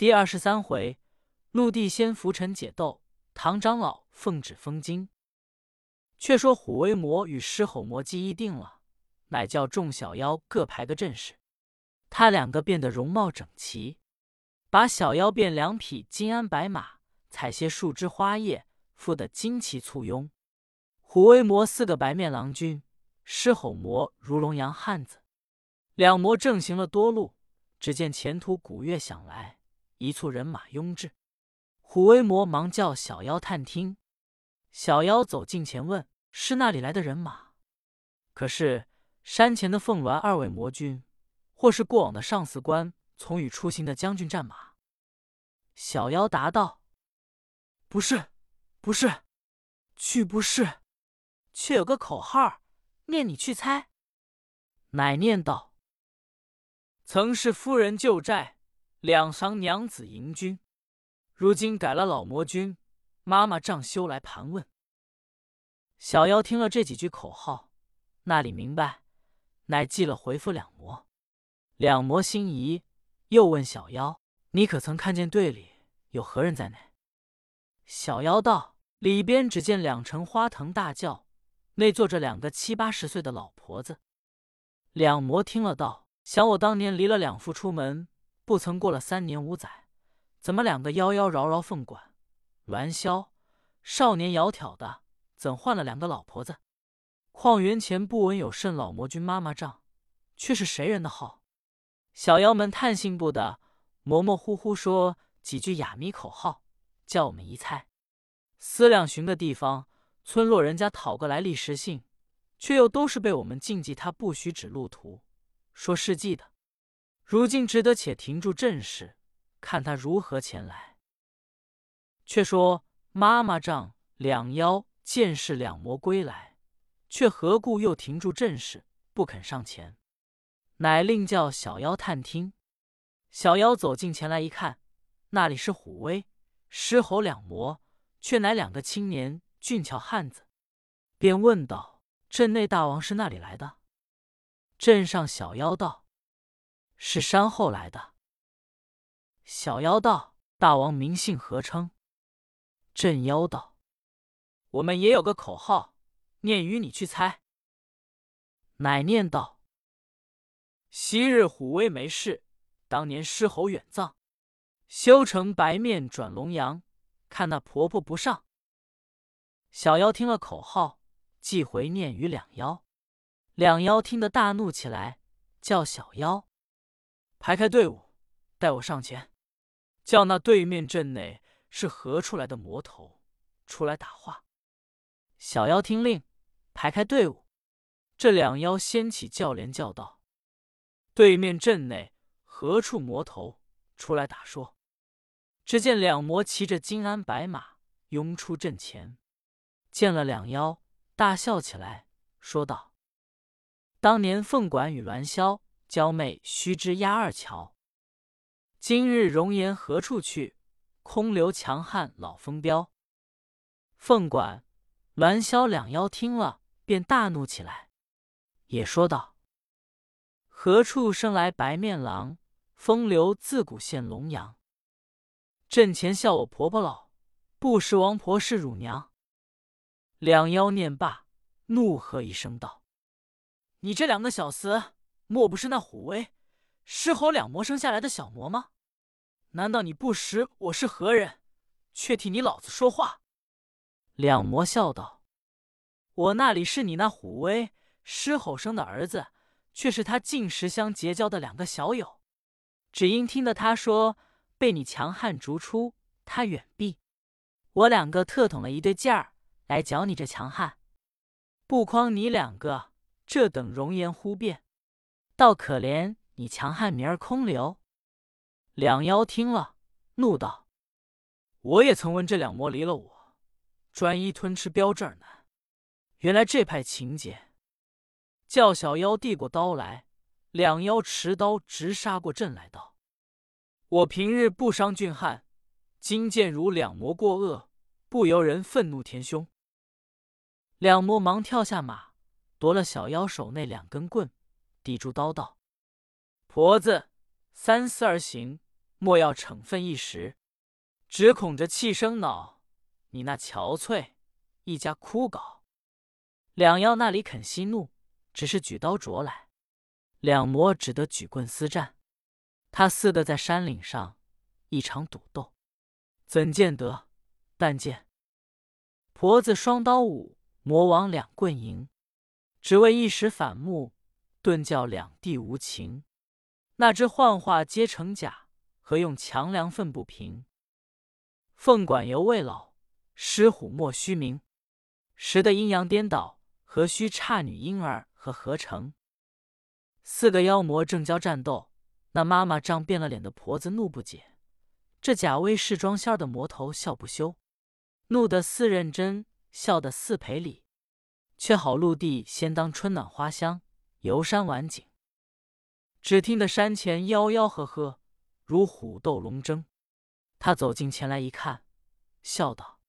第二十三回，陆地仙浮沉解斗，唐长老奉旨封金。却说虎威魔与狮吼魔计议定了，乃叫众小妖各排个阵势。他两个变得容貌整齐，把小妖变两匹金鞍白马，采些树枝花叶，附得旌旗簇拥。虎威魔四个白面郎君，狮吼魔如龙阳汉子。两魔正行了多路，只见前途鼓乐响来，一簇人马拥至。虎威魔忙叫小妖探听。小妖走近前问：“是那里来的人马？可是山前的凤鸾二位魔君，或是过往的上司官，从与出行的将军战马？”小妖答道：“不是，不是，去不是，却有个口号，念你去猜。”乃念道：“曾是夫人旧债，两房娘子迎君，如今改了老魔君。”妈妈仗休来盘问，小妖听了这几句口号，那里明白，乃记了回复两魔。两魔心疑，又问小妖：“你可曾看见队里有何人在内？”小妖道：“里边只见两乘花藤大轿，内坐着两个七八十岁的老婆子。”两魔听了道：“想我当年离了两父出门，不曾过了三年五载，怎么两个妖妖娆娆凤管？”栾霄少年窈窕的，怎换了两个老婆子？况元前不闻有甚老魔君妈妈帐，却是谁人的号？小妖们探信不得，模模糊糊说几句哑谜口号，叫我们一猜。思量寻个地方，村落人家讨个来历实信，却又都是被我们禁忌他不许指路途，说事迹的。如今只得且停住阵势，看他如何前来。却说妈妈丈两妖见是两魔归来，却何故又停住阵势，不肯上前？乃令叫小妖探听。小妖走近前来一看，那里是虎威、狮吼两魔，却乃两个青年俊俏汉子，便问道：“镇内大王是那里来的？”镇上小妖道：“是山后来的。”小妖道：“大王名姓何称？”镇妖道：“我们也有个口号，念与你去猜。”乃念道：“昔日虎威没事，当年狮吼远葬，修成白面转龙阳，看那婆婆不上。”小妖听了口号，即回念与两妖。两妖听得大怒起来，叫小妖排开队伍，带我上前，叫那对面镇内。是何处来的魔头？出来打话。小妖听令，排开队伍。这两妖掀起轿帘，叫道：“对面阵内何处魔头？出来打说。”只见两魔骑着金鞍白马，拥出阵前。见了两妖，大笑起来，说道：“当年凤管与鸾霄娇媚须知压二乔，今日容颜何处去？”空留强悍老风标。凤管、鸾霄两妖听了，便大怒起来，也说道：“何处生来白面郎？风流自古现龙阳。阵前笑我婆婆老，不识王婆是乳娘。”两妖念罢，怒喝一声道：“你这两个小厮，莫不是那虎威、狮吼两魔生下来的小魔吗？”难道你不识我是何人，却替你老子说话？两魔笑道：“我那里是你那虎威狮吼生的儿子，却是他进食相结交的两个小友。只因听得他说被你强悍逐出，他远避，我两个特捅了一对劲儿来搅你这强悍。不诓你两个这等容颜忽变，倒可怜你强悍名儿空留。”两妖听了，怒道：“我也曾闻这两魔离了我，专一吞吃标志儿难。原来这派情节。”叫小妖递过刀来，两妖持刀直杀过阵来道：“我平日不伤俊汉，今见如两魔过恶，不由人愤怒填胸。”两魔忙跳下马，夺了小妖手内两根棍，抵住刀道：“婆子，三思而行。”莫要逞愤一时，只恐着气生恼，你那憔悴，一家枯槁。”两妖那里肯息怒，只是举刀啄来，两魔只得举棍厮战。他似的在山岭上一场赌斗，怎见得？但见婆子双刀舞，魔王两棍迎，只为一时反目，顿教两地无情。那知幻化皆成假，何用强梁愤不平？凤管犹未老，狮虎莫须名。时的阴阳颠倒，何须差女婴儿和合成？四个妖魔正交战斗。那妈妈涨变了脸的婆子怒不解，这假威势装仙的魔头笑不休，怒得似认真，笑得似赔礼。却好陆地先当春暖花香，游山玩景。只听得山前吆吆喝喝，如虎斗龙争。他走近前来一看，笑道：“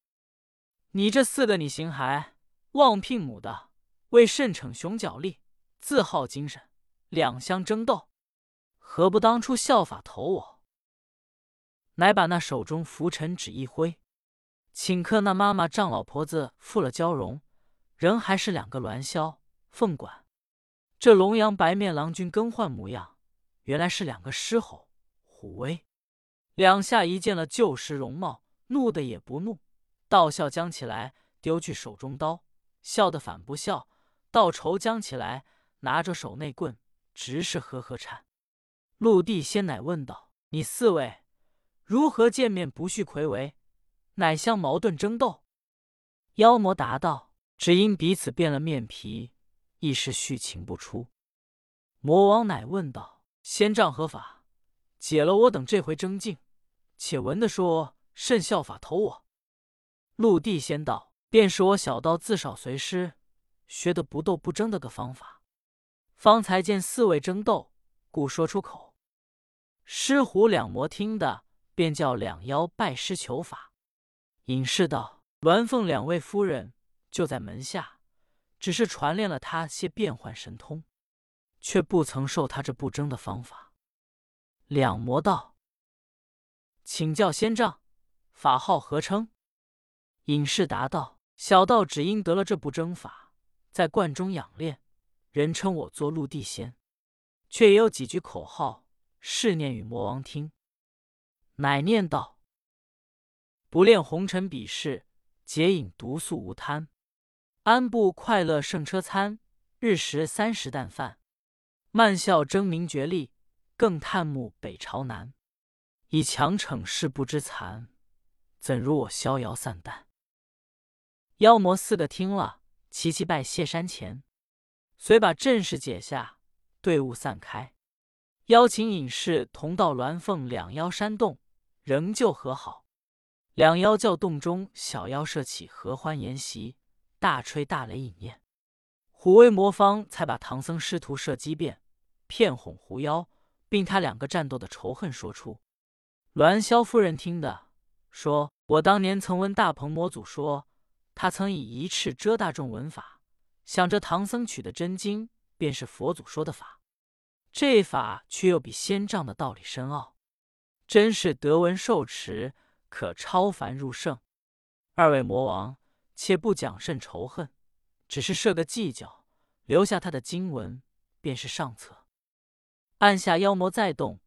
你这四个你形骸，望聘母的，为甚逞雄脚力，自耗精神，两相争斗？”何不当初效法投我？乃把那手中拂尘纸一挥，顷刻那妈妈丈老婆子复了娇容，仍还是两个鸾箫凤管。这龙阳白面郎君更换模样，原来是两个狮吼虎威。两下一见了旧时容貌，怒的也不怒，倒笑将起来，丢去手中刀，笑的反不笑，倒愁将起来，拿着手内棍，直是呵呵颤。陆地仙乃问道：“你四位如何见面不续魁违，乃相矛盾争斗？”妖魔答道：“只因彼此变了面皮，一时续情不出。”魔王乃问道：“仙杖何法？解了我等这回争竞，且闻的说甚效法投我？”陆地仙道：“便是我小道自少随师，学的不斗不争的个方法，方才见四位争斗，故说出口。”狮虎两魔听的，便叫两妖拜师求法。隐士道：“鸾凤两位夫人就在门下，只是传练了他些变幻神通，却不曾授他这不争的方法。”两魔道：“请教仙丈，法号何称？”隐士答道：“小道只因得了这不争法，在观中养练，人称我做陆地仙，却也有几句口号。”试念与魔王听，乃念道：“不恋红尘比试，解饮毒素无贪，安步快乐胜车餐，日食三十担饭，慢笑争名绝利，更叹目北朝南。以强逞世不知残，怎如我逍遥散淡？”妖魔四个听了，齐齐拜谢山前，遂把阵势解下，队伍散开。邀请隐士同到鸾凤两妖山洞，仍旧和好。两妖叫洞中小妖设起合欢筵席，大吹大擂饮宴。虎威魔方才把唐僧师徒设机变，骗哄狐妖，并他两个战斗的仇恨说出。鸾霄夫人听的，说：“我当年曾闻大鹏魔祖说，他曾以一翅遮大众闻法，想着唐僧取的真经便是佛祖说的法。”这法却又比仙杖的道理深奥，真是得闻受持，可超凡入圣。二位魔王，且不讲甚仇恨，只是设个计较，留下他的经文，便是上策。按下妖魔再动，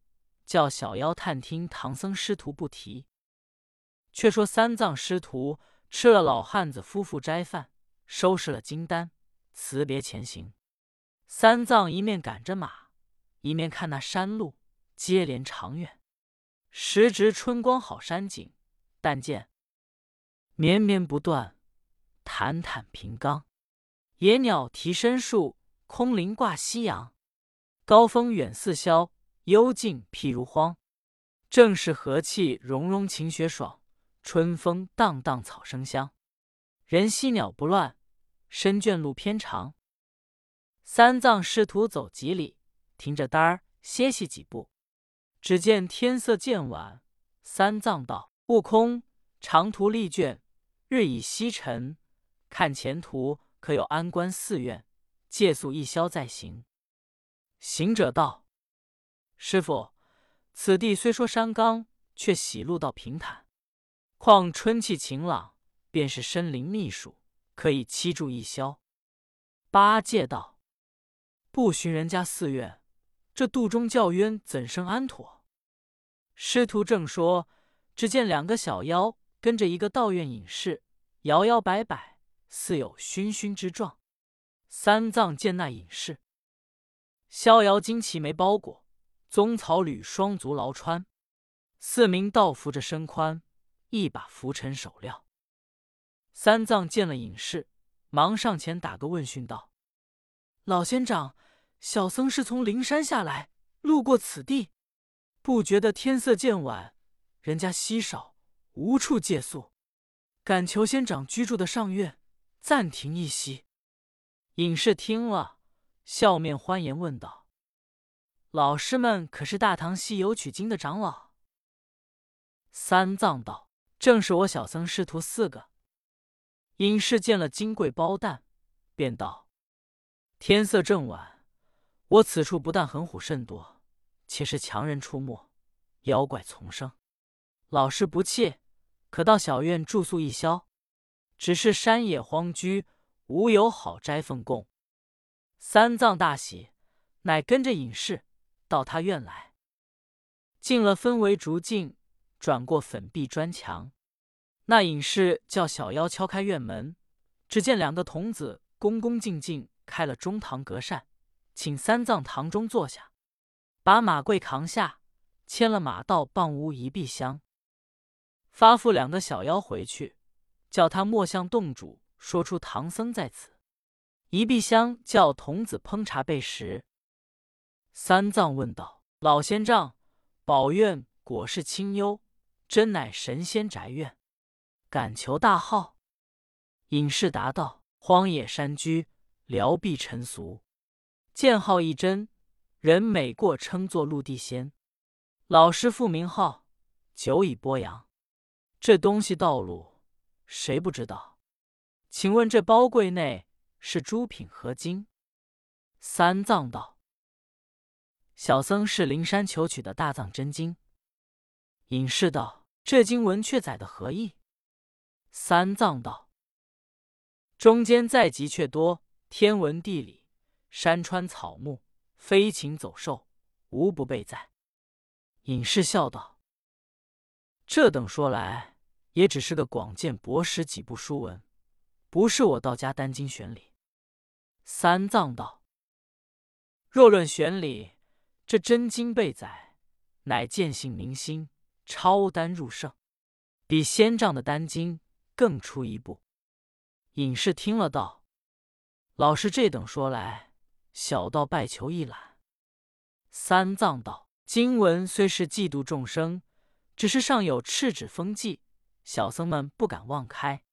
叫小妖探听唐僧师徒不提。却说三藏师徒吃了老汉子夫妇斋饭，收拾了金丹，辞别前行。三藏一面赶着马。一面看那山路接连长远，时值春光好山景，但见绵绵不断，坦坦平冈，野鸟啼深树，空灵挂夕阳。高峰远似霄，幽静譬如荒。正是和气融融晴雪爽，春风荡荡草生香。人稀鸟不乱，深倦路偏长。三藏师徒走几里。停着单儿歇息几步，只见天色渐晚。三藏道：“悟空，长途历倦，日已西沉，看前途可有安关寺院，借宿一宵再行。”行者道：“师傅，此地虽说山冈，却喜路道平坦，况春气晴朗，便是深林密树，可以栖住一宵。八戒道：“不寻人家寺院，这肚中叫冤，怎生安妥？”师徒正说，只见两个小妖跟着一个道院隐士，摇摇摆摆，似有醺醺之状。三藏见那隐士，逍遥金旗眉包裹，棕草履双足劳穿，四名道扶着身宽，一把拂尘手料。三藏见了隐士，忙上前打个问讯道：“老仙长，小僧是从灵山下来，路过此地，不觉得天色渐晚，人家稀少，无处借宿，敢求仙长居住的上院暂停一息。”隐士听了，笑面欢颜，问道：“老师们可是大唐西游取经的长老？”三藏道：“正是我小僧师徒四个。”隐士见了金柜包蛋，便道：“天色正晚，我此处不但狠虎甚多，且是强人出没，妖怪丛生。老师不弃，可到小院住宿一宵。只是山野荒居。”无有好斋奉供，三藏大喜，乃跟着隐士到他院来。进了分为竹径，转过粉壁砖墙。那隐士叫小妖敲开院门，只见两个童子恭恭敬敬开了中堂隔扇，请三藏堂中坐下，把马柜扛下，牵了马到傍屋一壁厢，发付两个小妖回去，叫他莫向洞主。说出唐僧在此，一壁香叫童子烹茶备食。三藏问道：“老仙丈，宝院果是清幽，真乃神仙宅院，敢求大号？”隐士答道：“荒野山居，辽碧尘俗，剑号一真，人每过称作陆地仙。老师父名号，久已播扬。这东西道路，谁不知道？”请问这包柜内是诸品何经？三藏道：“小僧是灵山求取的大藏真经。”隐士道：“这经文却载的何意？”三藏道：“中间载集却多，天文地理、山川草木、飞禽走兽，无不备载。”隐士笑道：“这等说来，也只是个广见博识几部书文。”不是我道家丹经玄理。三藏道：“若论玄理，这真经备载，乃见性明心，超丹入圣，比仙丈的丹经更出一步。”隐士听了道：“老师这等说来，小道拜求一览。”三藏道：“经文虽是嫉妒众生，只是尚有赤指封记，小僧们不敢妄开。”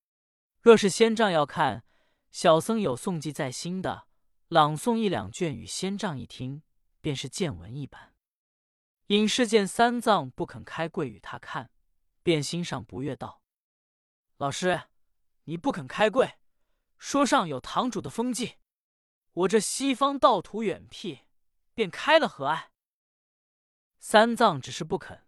若是仙丈要看，小僧有诵记在心的，朗诵一两卷与仙丈一听，便是见闻一般。隐士见三藏不肯开柜与他看，便心上不悦，道：“老师，你不肯开柜，说上有堂主的封记，我这西方道途远僻，便开了何碍？”三藏只是不肯。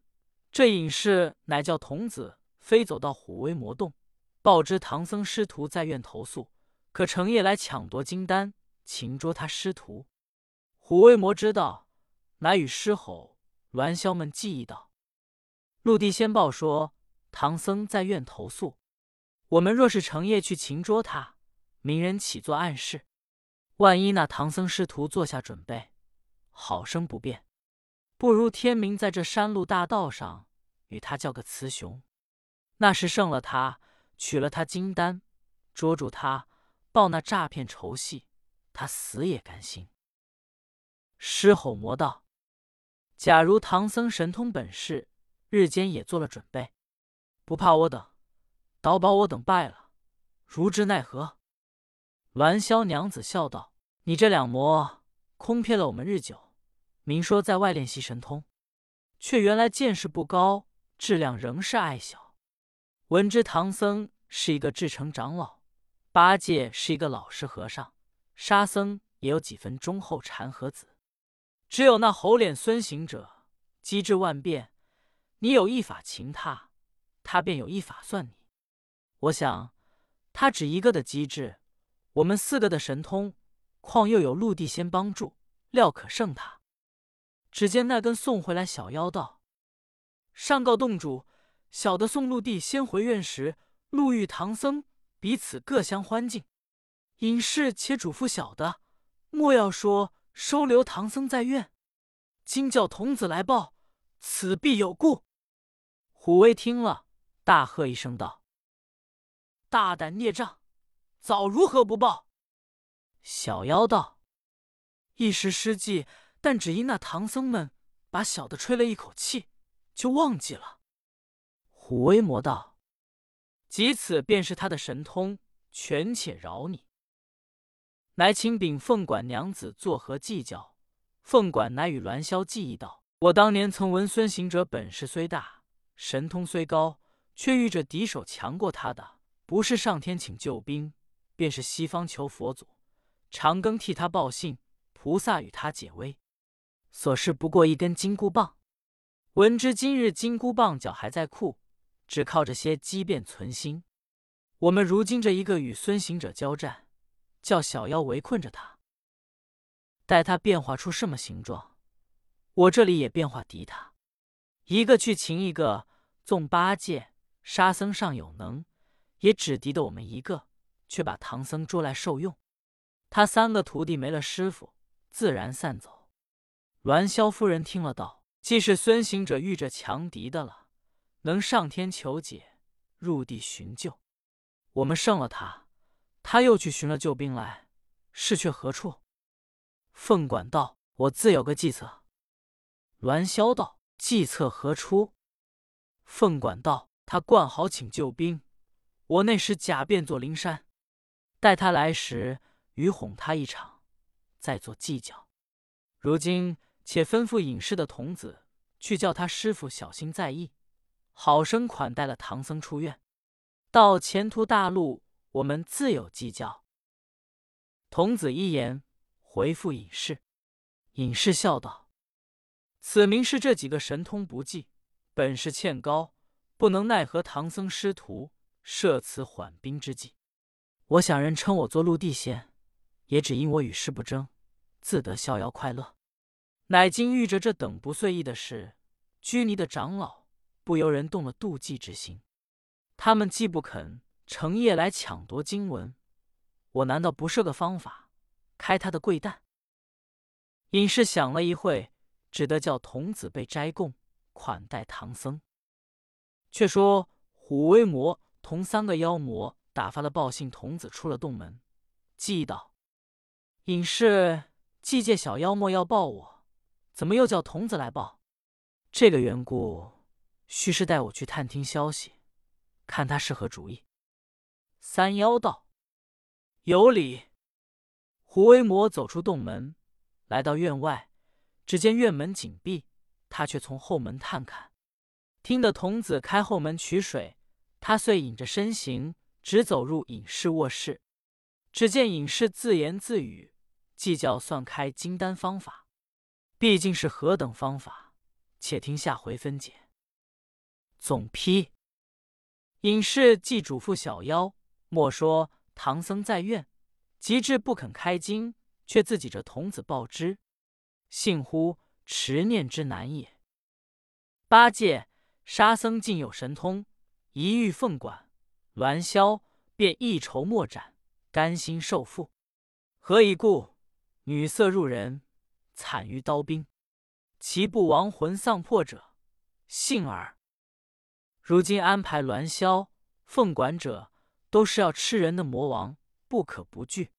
这隐士乃叫童子飞走到虎威魔洞。报知唐僧师徒在院投宿，可成夜来抢夺金丹，擒捉他师徒。虎威魔知道，乃与狮吼、鸾枭们记忆道：“陆地仙报说，唐僧在院投宿。我们若是成夜去擒捉他，明人起作暗示。万一那唐僧师徒做下准备，好生不便，不如天明在这山路大道上与他叫个雌雄。那时胜了他。”取了他金丹，捉住他，报那诈骗仇戏，他死也甘心。狮吼魔道：“假如唐僧神通本事，日间也做了准备，不怕我等，倒把我等败了，如之奈何？”鸾霄娘子笑道：“你这两魔，空骗了我们日久，明说在外练习神通，却原来见识不高，质量仍是矮小。”闻知唐僧是一个至诚长老，八戒是一个老实和尚，沙僧也有几分忠厚禅和子，只有那猴脸孙行者机智万变。你有一法擒他，他便有一法算你。我想，他只一个的机智，我们四个的神通，况又有陆地仙帮助，料可胜他。只见那根送回来小妖道：“上告洞主，小的送陆地先回院时，路遇唐僧，彼此各相欢敬。隐士且嘱咐小的，莫要说收留唐僧在院。今叫童子来报，此必有故。”虎威听了，大喝一声道：“大胆孽障，早如何不报？”小妖道：“一时失计，但只因那唐僧们把小的吹了一口气，就忘记了。”虎威魔道：“即此便是他的神通，权且饶你。”乃请禀凤管娘子作何计较？凤管乃与栾霄计议道：“我当年曾闻孙行者本事虽大。”神通虽高，却遇着敌手强过他的，不是上天请救兵，便是西方求佛祖、长庚替他报信，菩萨与他解危。所事不过一根金箍棒。闻知今日金箍棒脚还在库，只靠着些机变存心。我们如今这一个与孙行者交战，叫小妖围困着他，待他变化出什么形状，我这里也变化敌他。一个去擒一个，纵八戒、沙僧尚有能，也只敌得我们一个，却把唐僧捉来受用。他三个徒弟没了师傅，自然散走。栾霄夫人听了道：“既是孙行者遇着强敌的了，能上天求解，入地寻救。我们胜了他，他又去寻了救兵来，是却何处？”凤管道：“我自有个计策。”栾霄道。计策何出？凤管道：“他冠好请救兵，我那时假变作灵山，待他来时，与哄他一场，再做计较。如今且吩咐隐士的童子去叫他师傅小心在意，好生款待了唐僧出院。到前途大路，我们自有计较。”童子一言回复隐士，隐士笑道。此名是这几个神通不济，本事欠高，不能奈何唐僧师徒，设此缓兵之计。我想人称我做陆地仙，也只因我与世不争，自得逍遥快乐。乃今遇着这等不遂意的事，拘泥的长老不由人动了妒忌之心。他们既不肯成夜来抢夺经文，我难道不设个方法开他的贵蛋？隐士想了一会。只得叫童子被斋供款待唐僧。却说虎威魔同三个妖魔打发了报信童子出了洞门，记道：“隐士既借小妖魔要报我，怎么又叫童子来报？这个缘故，须是带我去探听消息，看他是何主意。”三妖道：“有理。”胡威魔走出洞门，来到院外。只见院门紧闭，他却从后门探看，听得童子开后门取水，他遂隐着身形，直走入隐士卧室。只见隐士自言自语，计较算开金丹方法，毕竟是何等方法？且听下回分解。总批：隐士既嘱咐小妖，莫说唐僧在院，及至不肯开经，却自己这童子报之。信乎持念之难也。八戒、沙僧尽有神通，一遇凤管、栾霄，便一筹莫展，甘心受缚。何以故？女色入人，惨于刀兵，其不亡魂丧魄者，幸耳。如今安排鸾霄、凤管者，都是要吃人的魔王，不可不惧。